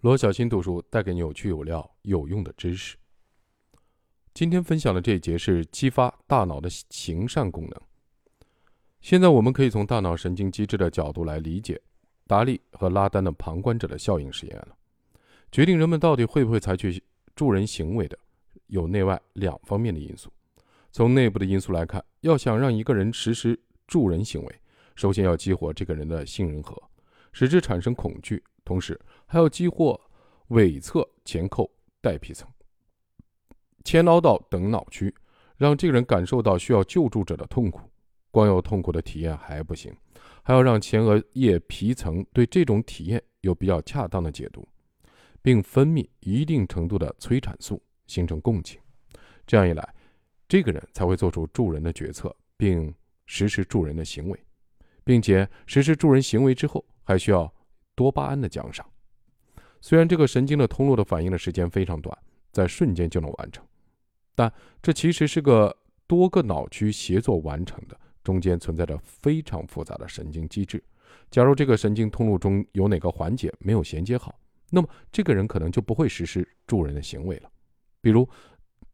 罗小新读书带给你有趣有料有用的知识。今天分享的这一节是激发大脑的行善功能。现在我们可以从大脑神经机制的角度来理解达利和拉丹的旁观者的效应实验了。决定人们到底会不会采取助人行为的，有内外两方面的因素。从内部的因素来看，要想让一个人实施助人行为，首先要激活这个人的杏仁核，使之产生恐惧，同时还要激活尾侧前扣带皮层、前脑岛等脑区，让这个人感受到需要救助者的痛苦。光有痛苦的体验还不行，还要让前额叶皮层对这种体验有比较恰当的解读。并分泌一定程度的催产素，形成共情。这样一来，这个人才会做出助人的决策，并实施助人的行为，并且实施助人行为之后，还需要多巴胺的奖赏。虽然这个神经的通路的反应的时间非常短，在瞬间就能完成，但这其实是个多个脑区协作完成的，中间存在着非常复杂的神经机制。假如这个神经通路中有哪个环节没有衔接好，那么这个人可能就不会实施助人的行为了，比如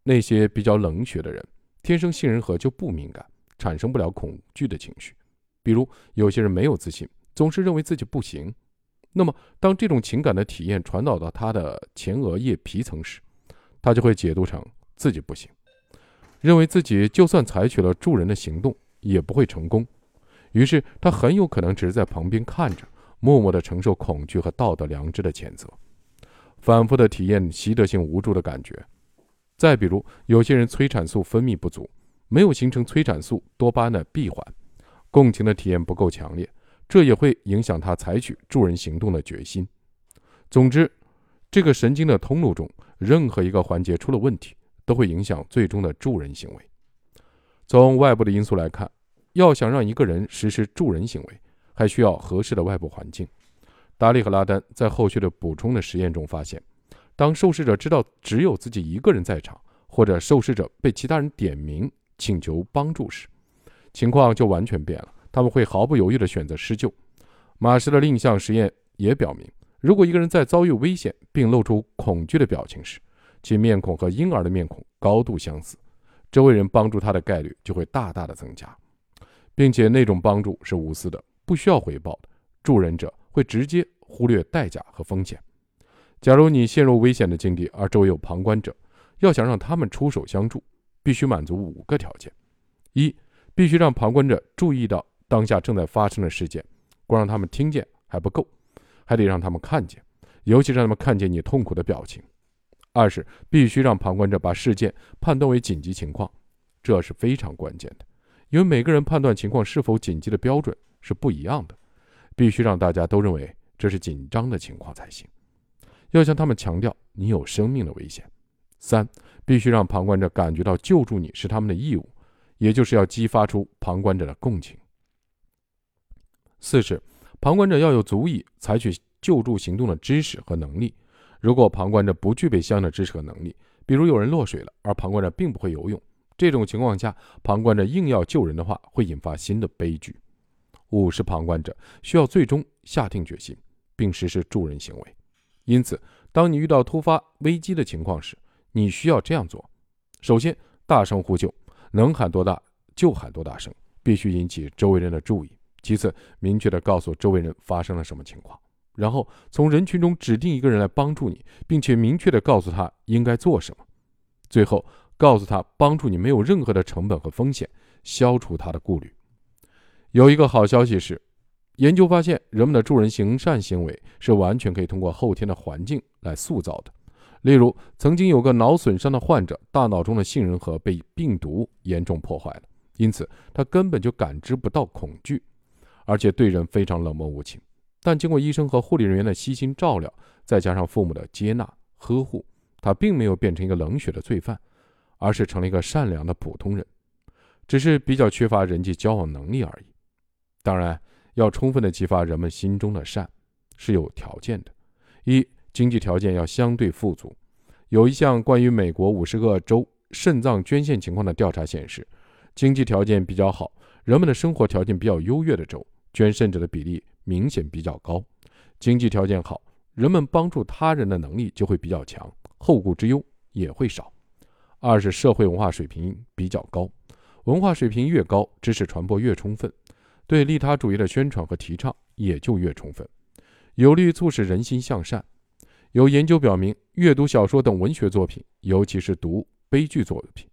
那些比较冷血的人，天生杏仁核就不敏感，产生不了恐惧的情绪；比如有些人没有自信，总是认为自己不行。那么当这种情感的体验传导到他的前额叶皮层时，他就会解读成自己不行，认为自己就算采取了助人的行动也不会成功，于是他很有可能只是在旁边看着。默默地承受恐惧和道德良知的谴责，反复地体验习得性无助的感觉。再比如，有些人催产素分泌不足，没有形成催产素多巴胺的闭环，共情的体验不够强烈，这也会影响他采取助人行动的决心。总之，这个神经的通路中任何一个环节出了问题，都会影响最终的助人行为。从外部的因素来看，要想让一个人实施助人行为，还需要合适的外部环境。达利和拉丹在后续的补充的实验中发现，当受试者知道只有自己一个人在场，或者受试者被其他人点名请求帮助时，情况就完全变了。他们会毫不犹豫地选择施救。马氏的另一项实验也表明，如果一个人在遭遇危险并露出恐惧的表情时，其面孔和婴儿的面孔高度相似，周围人帮助他的概率就会大大的增加，并且那种帮助是无私的。不需要回报的助人者会直接忽略代价和风险。假如你陷入危险的境地，而周围有旁观者，要想让他们出手相助，必须满足五个条件：一、必须让旁观者注意到当下正在发生的事件，光让他们听见还不够，还得让他们看见，尤其让他们看见你痛苦的表情；二是必须让旁观者把事件判断为紧急情况，这是非常关键的，因为每个人判断情况是否紧急的标准。是不一样的，必须让大家都认为这是紧张的情况才行。要向他们强调你有生命的危险。三，必须让旁观者感觉到救助你是他们的义务，也就是要激发出旁观者的共情。四是，旁观者要有足以采取救助行动的知识和能力。如果旁观者不具备相应的知识和能力，比如有人落水了，而旁观者并不会游泳，这种情况下，旁观者硬要救人的话，会引发新的悲剧。五是旁观者需要最终下定决心，并实施助人行为。因此，当你遇到突发危机的情况时，你需要这样做：首先，大声呼救，能喊多大就喊多大声，必须引起周围人的注意；其次，明确地告诉周围人发生了什么情况，然后从人群中指定一个人来帮助你，并且明确地告诉他应该做什么；最后，告诉他帮助你没有任何的成本和风险，消除他的顾虑。有一个好消息是，研究发现，人们的助人行善行为是完全可以通过后天的环境来塑造的。例如，曾经有个脑损伤的患者，大脑中的杏仁核被病毒严重破坏了，因此他根本就感知不到恐惧，而且对人非常冷漠无情。但经过医生和护理人员的悉心照料，再加上父母的接纳呵护，他并没有变成一个冷血的罪犯，而是成了一个善良的普通人，只是比较缺乏人际交往能力而已。当然，要充分的激发人们心中的善，是有条件的。一，经济条件要相对富足。有一项关于美国五十个州肾脏捐献情况的调查显示，经济条件比较好、人们的生活条件比较优越的州，捐肾者的比例明显比较高。经济条件好、人们帮助他人的能力就会比较强，后顾之忧也会少。二是社会文化水平比较高，文化水平越高，知识传播越充分，对利他主义的宣传和提倡也就越充分，有利于促使人心向善。有研究表明，阅读小说等文学作品，尤其是读悲剧作品，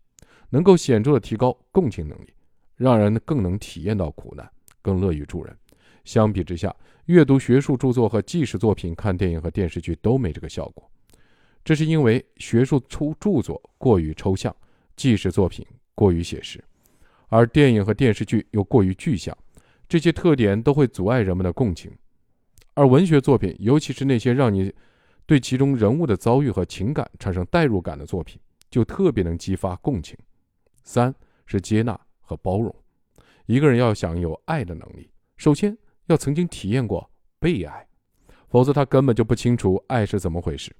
能够显著的提高共情能力，让人更能体验到苦难，更乐于助人。相比之下，阅读学术著作和纪实作品、看电影和电视剧都没这个效果。这是因为学术出著作过于抽象，纪实作品过于写实，而电影和电视剧又过于具象，这些特点都会阻碍人们的共情。而文学作品，尤其是那些让你对其中人物的遭遇和情感产生代入感的作品，就特别能激发共情。三是接纳和包容。一个人要想有爱的能力，首先要曾经体验过被爱，否则他根本就不清楚爱是怎么回事。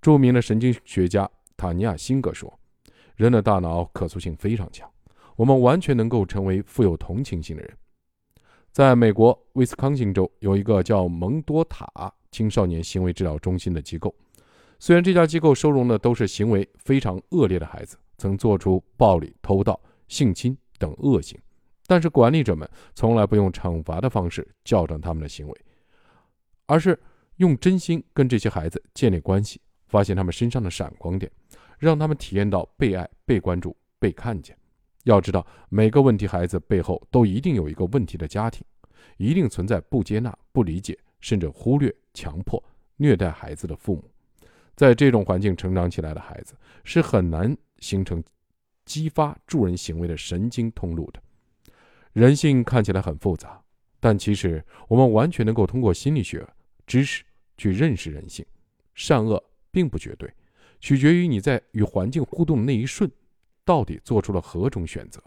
著名的神经学家塔尼亚·辛格说：“人的大脑可塑性非常强，我们完全能够成为富有同情心的人。”在美国威斯康星州有一个叫蒙多塔。青少年行为治疗中心的机构，虽然这家机构收容的都是行为非常恶劣的孩子，曾做出暴力、偷盗、性侵等恶行，但是管理者们从来不用惩罚的方式校正他们的行为，而是用真心跟这些孩子建立关系，发现他们身上的闪光点，让他们体验到被爱、被关注、被看见。要知道，每个问题孩子背后都一定有一个问题的家庭，一定存在不接纳、不理解。甚至忽略、强迫、虐待孩子的父母，在这种环境成长起来的孩子是很难形成激发助人行为的神经通路的。人性看起来很复杂，但其实我们完全能够通过心理学知识去认识人性。善恶并不绝对，取决于你在与环境互动的那一瞬，到底做出了何种选择。